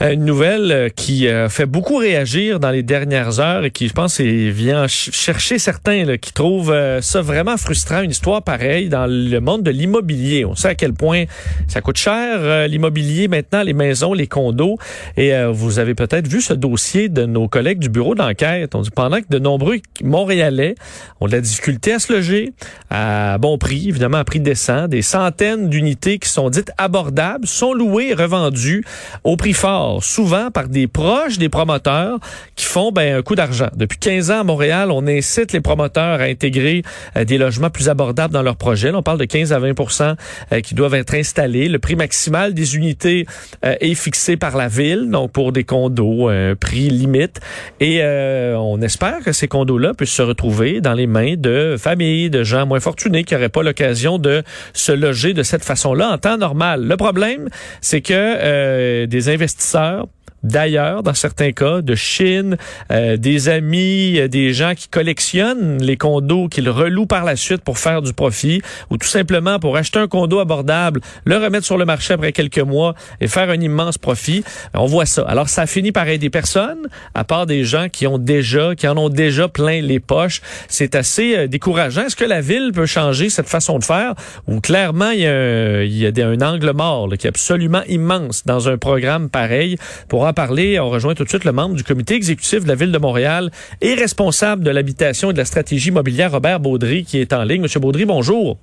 Une nouvelle euh, qui euh, fait beaucoup réagir dans les dernières heures et qui, je pense, vient chercher certains là, qui trouvent euh, ça vraiment frustrant, une histoire pareille dans le monde de l'immobilier. On sait à quel point ça coûte cher, l'immobilier maintenant, les maisons, les condos. Et vous avez peut-être vu ce dossier de nos collègues du bureau d'enquête. On dit pendant que de nombreux Montréalais ont de la difficulté à se loger à bon prix, évidemment à prix décent, des centaines d'unités qui sont dites abordables sont louées et revendues au prix fort souvent par des proches des promoteurs qui font ben, un coup d'argent. Depuis 15 ans à Montréal, on incite les promoteurs à intégrer euh, des logements plus abordables dans leurs projets. on parle de 15 à 20% euh, qui doivent être installés. Le prix maximal des unités euh, est fixé par la ville, donc pour des condos, un prix limite. Et on espère que ces condos-là puissent se retrouver dans les mains de familles, de gens moins fortunés qui n'auraient pas l'occasion de se loger de cette façon-là en temps normal. Le problème, c'est que des investisseurs sœurs d'ailleurs, dans certains cas, de Chine, euh, des amis, euh, des gens qui collectionnent les condos, qu'ils relouent par la suite pour faire du profit, ou tout simplement pour acheter un condo abordable, le remettre sur le marché après quelques mois et faire un immense profit. On voit ça. Alors, ça finit par aider personne, à part des gens qui ont déjà, qui en ont déjà plein les poches. C'est assez euh, décourageant. Est-ce que la ville peut changer cette façon de faire, ou clairement, il y a un, il y a un angle mort qui est absolument immense dans un programme pareil pour parler, on rejoint tout de suite le membre du comité exécutif de la Ville de Montréal et responsable de l'habitation et de la stratégie immobilière, Robert Baudry, qui est en ligne. Monsieur Baudry, bonjour.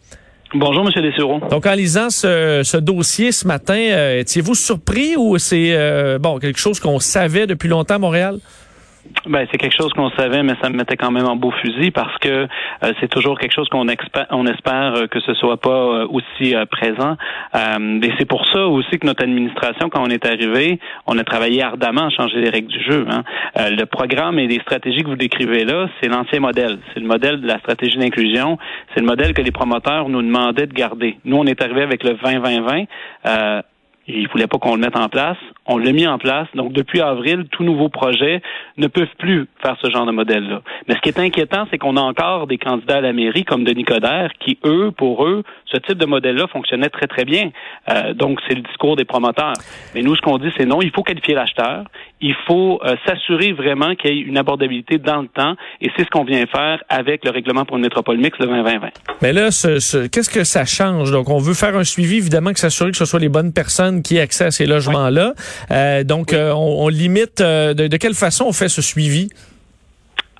Bonjour, Monsieur Dessureau. Donc, en lisant ce, dossier ce matin, euh, étiez-vous surpris ou c'est euh, bon quelque chose qu'on savait depuis longtemps à Montréal? Ben, c'est quelque chose qu'on savait, mais ça me mettait quand même en beau fusil parce que euh, c'est toujours quelque chose qu'on on espère euh, que ce soit pas euh, aussi présent. et c'est pour ça aussi que notre administration, quand on est arrivé, on a travaillé ardemment à changer les règles du jeu. Hein. le programme et les stratégies que vous décrivez là, c'est l'ancien modèle. C'est le modèle de la stratégie d'inclusion. C'est le modèle que les promoteurs nous demandaient de garder. Nous, on est arrivé avec le 20-20-20. Ils voulaient pas qu'on le mette en place. On l'a mis en place. Donc, depuis avril, tout nouveau projet ne peuvent plus faire ce genre de modèle-là. Mais ce qui est inquiétant, c'est qu'on a encore des candidats à la mairie, comme Denis Coderre, qui, eux, pour eux, ce type de modèle-là fonctionnait très, très bien. Euh, donc, c'est le discours des promoteurs. Mais nous, ce qu'on dit, c'est non, il faut qualifier l'acheteur. Il faut euh, s'assurer vraiment qu'il y ait une abordabilité dans le temps. Et c'est ce qu'on vient faire avec le règlement pour une métropole mixte de 2020. Mais là, ce, qu'est-ce que ça change? Donc, on veut faire un suivi, évidemment, que s'assurer que ce soit les bonnes personnes qui aient accès à ces logements-là. Euh, donc, euh, on, limite, de, de quelle façon on fait ce suivi?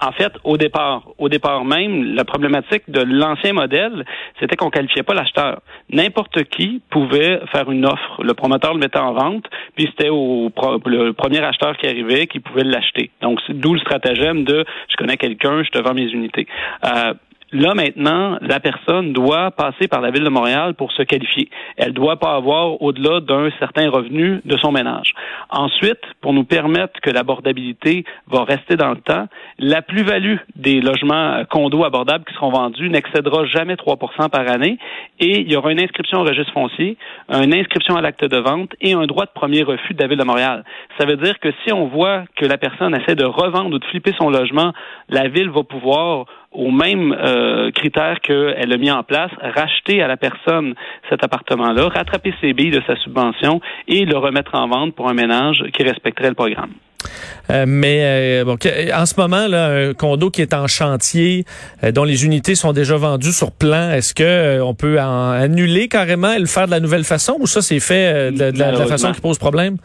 En fait, au départ, au départ même, la problématique de l'ancien modèle, c'était qu'on qualifiait pas l'acheteur. N'importe qui pouvait faire une offre. Le promoteur le mettait en vente, puis c'était au le premier acheteur qui arrivait qui pouvait l'acheter. Donc, d'où le stratagème de je connais quelqu'un, je te vends mes unités. Euh, Là, maintenant, la personne doit passer par la Ville de Montréal pour se qualifier. Elle doit pas avoir au-delà d'un certain revenu de son ménage. Ensuite, pour nous permettre que l'abordabilité va rester dans le temps, la plus-value des logements euh, condos abordables qui seront vendus n'excédera jamais 3% par année et il y aura une inscription au registre foncier, une inscription à l'acte de vente et un droit de premier refus de la Ville de Montréal. Ça veut dire que si on voit que la personne essaie de revendre ou de flipper son logement, la Ville va pouvoir au même euh, critère qu'elle a mis en place, racheter à la personne cet appartement-là, rattraper ses billes de sa subvention et le remettre en vente pour un ménage qui respecterait le programme. Euh, mais euh, bon, en ce moment, là, un condo qui est en chantier, dont les unités sont déjà vendues sur plan, est-ce que on peut en annuler carrément et le faire de la nouvelle façon ou ça c'est fait de la façon qui pose problème?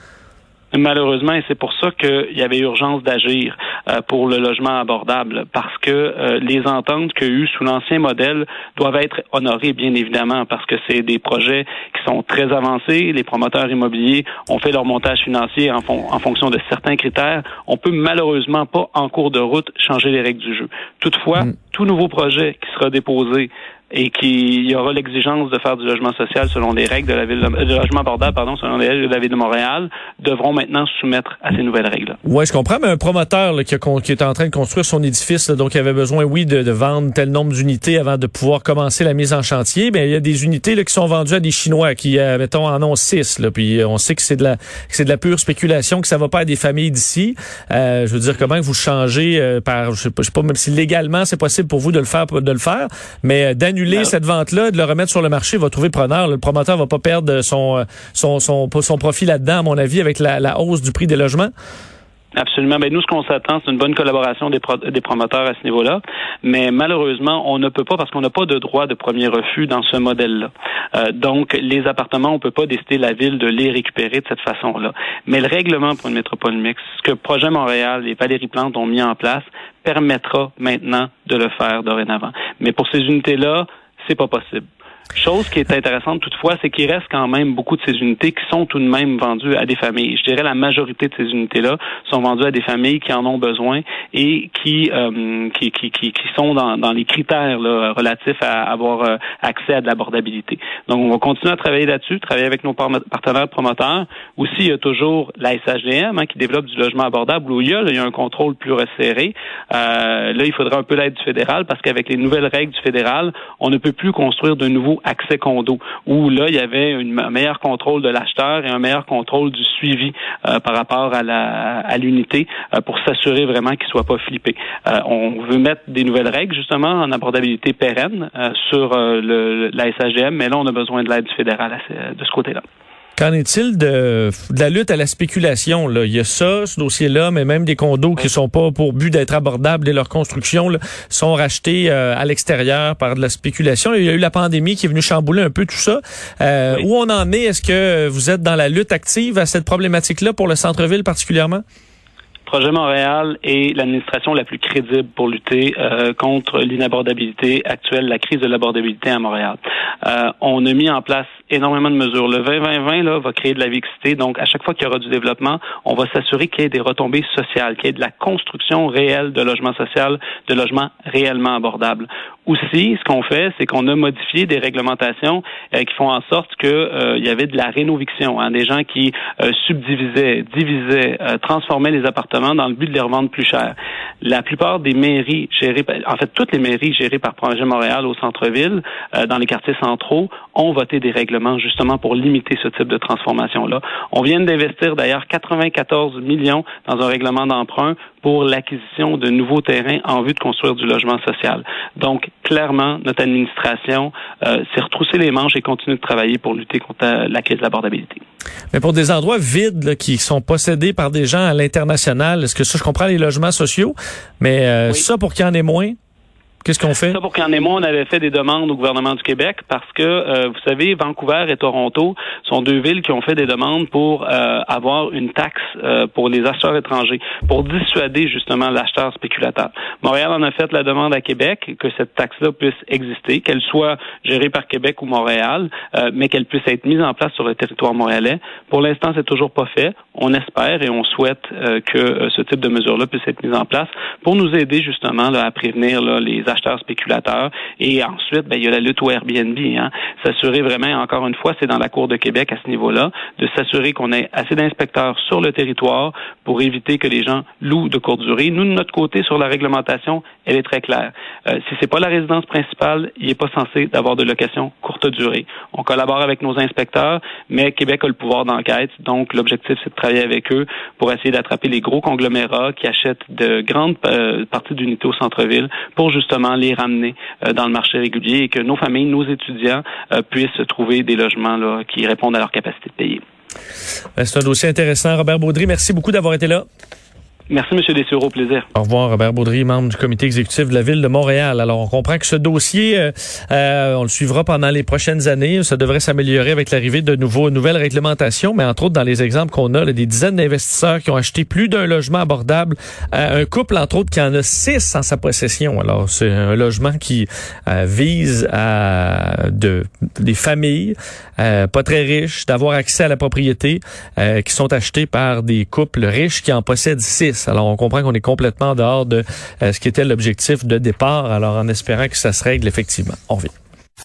Malheureusement, et c'est pour ça qu'il y avait urgence d'agir euh, pour le logement abordable, parce que euh, les ententes qu'il y a eu sous l'ancien modèle doivent être honorées, bien évidemment, parce que c'est des projets qui sont très avancés. Les promoteurs immobiliers ont fait leur montage financier en, en fonction de certains critères. On peut malheureusement pas, en cours de route, changer les règles du jeu. Toutefois, mm. tout nouveau projet qui sera déposé et qu'il y aura l'exigence de faire du logement social selon les règles de la ville de, logement abordable pardon selon les règles de la ville de Montréal devront maintenant soumettre à ces nouvelles règles. Oui, je comprends, mais un promoteur qui, qui, est en train de construire son édifice, donc il avait besoin, oui, de, de vendre tel nombre d'unités avant de pouvoir commencer la mise en chantier. Mais il y a des unités là, qui sont vendues à des Chinois qui, euh, mettons, en ont six. Là, puis on sait que c'est de la c'est de la pure spéculation, que ça va pas à des familles d'ici. Euh, je veux dire, comment vous changez euh, par, je sais, pas, je sais pas, même si légalement c'est possible pour vous de le faire, de le faire, mais d'annuler cette vente-là, de le remettre sur le marché, va trouver preneur. Le promoteur va pas perdre son, son, son, son profit là-dedans, à mon avis, avec la, la hausse du prix des logements. Absolument. Ben, nous, ce qu'on s'attend, c'est une bonne collaboration des, des promoteurs à ce niveau-là. Mais malheureusement, on ne peut pas parce qu'on n'a pas de droit de premier refus dans ce modèle-là. Euh, donc, les appartements, on ne peut pas décider la ville de les récupérer de cette façon-là. Mais le règlement pour une métropole mixte, ce que Projet Montréal et Valérie Plante ont mis en place, permettra maintenant de le faire dorénavant. Mais pour ces unités-là, c'est pas possible. Chose qui est intéressante toutefois, c'est qu'il reste quand même beaucoup de ces unités qui sont tout de même vendues à des familles. Je dirais la majorité de ces unités-là sont vendues à des familles qui en ont besoin et qui euh, qui, qui, qui, sont dans, dans les critères là, relatifs à avoir euh, accès à de l'abordabilité. Donc on va continuer à travailler là-dessus, travailler avec nos partenaires promoteurs. Aussi, il y a toujours la SHDM hein, qui développe du logement abordable où il y a, il y a un contrôle plus resserré. Euh, là, il faudra un peu l'aide du fédéral parce qu'avec les nouvelles règles du fédéral, on ne peut plus construire de nouveaux accès condo, où là, il y avait un meilleur contrôle de l'acheteur et un meilleur contrôle du suivi euh, par rapport à la à l'unité euh, pour s'assurer vraiment qu'il soit pas flippé. Euh, on veut mettre des nouvelles règles justement en abordabilité pérenne sur le, la SAGM, mais là, on a besoin de l'aide du fédéral de ce côté-là. Qu'en est-il de, la lutte à la spéculation? Là? Il y a ça, ce dossier-là, mais même des condos qui sont pas pour but d'être abordables dès leur construction sont rachetés euh, à l'extérieur par de la spéculation. Il y a eu la pandémie qui est venue chambouler un peu tout ça. Euh, où on en est? Est-ce que vous êtes dans la lutte active à cette problématique-là pour le centre-ville particulièrement? Projet Montréal est l'administration la plus crédible pour lutter euh, contre l'inabordabilité actuelle, la crise de l'abordabilité à Montréal. Euh, on a mis en place énormément de mesures. Le 2020 là, va créer de la mixité. Donc, à chaque fois qu'il y aura du développement, on va s'assurer qu'il y ait des retombées sociales, qu'il y ait de la construction réelle de logements sociaux, de logements réellement abordables. Aussi, ce qu'on fait, c'est qu'on a modifié des réglementations euh, qui font en sorte qu'il euh, y avait de la rénoviction, hein, des gens qui euh, subdivisaient, divisaient, transformaient les appartements dans le but de les revendre plus cher. La plupart des mairies gérées, en fait, toutes les mairies gérées par Projet Montréal au centre-ville, dans les quartiers centraux, ont voté des règlements justement pour limiter ce type de transformation-là. On vient d'investir d'ailleurs 94 millions dans un règlement d'emprunt pour l'acquisition de nouveaux terrains en vue de construire du logement social. Donc, clairement, notre administration euh, s'est retroussé les manches et continue de travailler pour lutter contre la crise de l'abordabilité. Mais pour des endroits vides qui sont possédés par des gens à l'international, est-ce que ça, je comprends les logements sociaux, mais euh, ça, pour qu'il y en ait moins? Qu'est-ce qu'on fait? Ça, pour qu'en on avait fait des demandes au gouvernement du Québec parce que, euh, vous savez, Vancouver et Toronto sont deux villes qui ont fait des demandes pour euh, avoir une taxe euh, pour les acheteurs étrangers, pour dissuader justement l'acheteur spéculateur. Montréal en a fait la demande à Québec que cette taxe-là puisse exister, qu'elle soit gérée par Québec ou Montréal, mais qu'elle puisse être mise en place sur le territoire montréalais. Pour l'instant, c'est toujours pas fait. On espère et on souhaite que ce type de mesure-là puisse être mise en place pour nous aider justement là, à prévenir là, les acheteurs spéculateurs. Et ensuite, ben, il y a la lutte au Airbnb. Hein. S'assurer vraiment, encore une fois, c'est dans la Cour de Québec à ce niveau-là, de s'assurer qu'on ait assez d'inspecteurs sur le territoire pour éviter que les gens louent de courte durée. Nous, de notre côté, sur la réglementation, elle est très claire. Euh, si c'est pas la résidence principale, il n'est pas censé d'avoir de location courte durée. On collabore avec nos inspecteurs, mais Québec a le pouvoir d'enquête. Donc, l'objectif, c'est de travailler avec eux pour essayer d'attraper les gros conglomérats qui achètent de grandes euh, parties d'unités au centre-ville pour justement les ramener euh, dans le marché régulier et que nos familles, nos étudiants euh, puissent trouver des logements qui répondent à leur capacité de payer. Ben, c'est un dossier intéressant. Robert Baudry, merci beaucoup d'avoir été là. Merci, M. Dessureau. Au plaisir. Au revoir, Robert Baudry, membre du comité exécutif de la Ville de Montréal. Alors, on comprend que ce dossier, euh, euh, on le suivra pendant les prochaines années. Ça devrait s'améliorer avec l'arrivée de nouveaux, nouvelles réglementations, mais entre autres, dans les exemples qu'on a, là, des dizaines d'investisseurs qui ont acheté plus d'un logement abordable. Euh, un couple, entre autres, qui en a six en sa possession. Alors, c'est un logement qui vise à de, des familles pas très riches d'avoir accès à la propriété, qui sont achetés par des couples riches qui en possèdent six. Alors, on comprend qu'on est complètement dehors de euh, ce qui était l'objectif de départ, alors en espérant que ça se règle effectivement. On revient.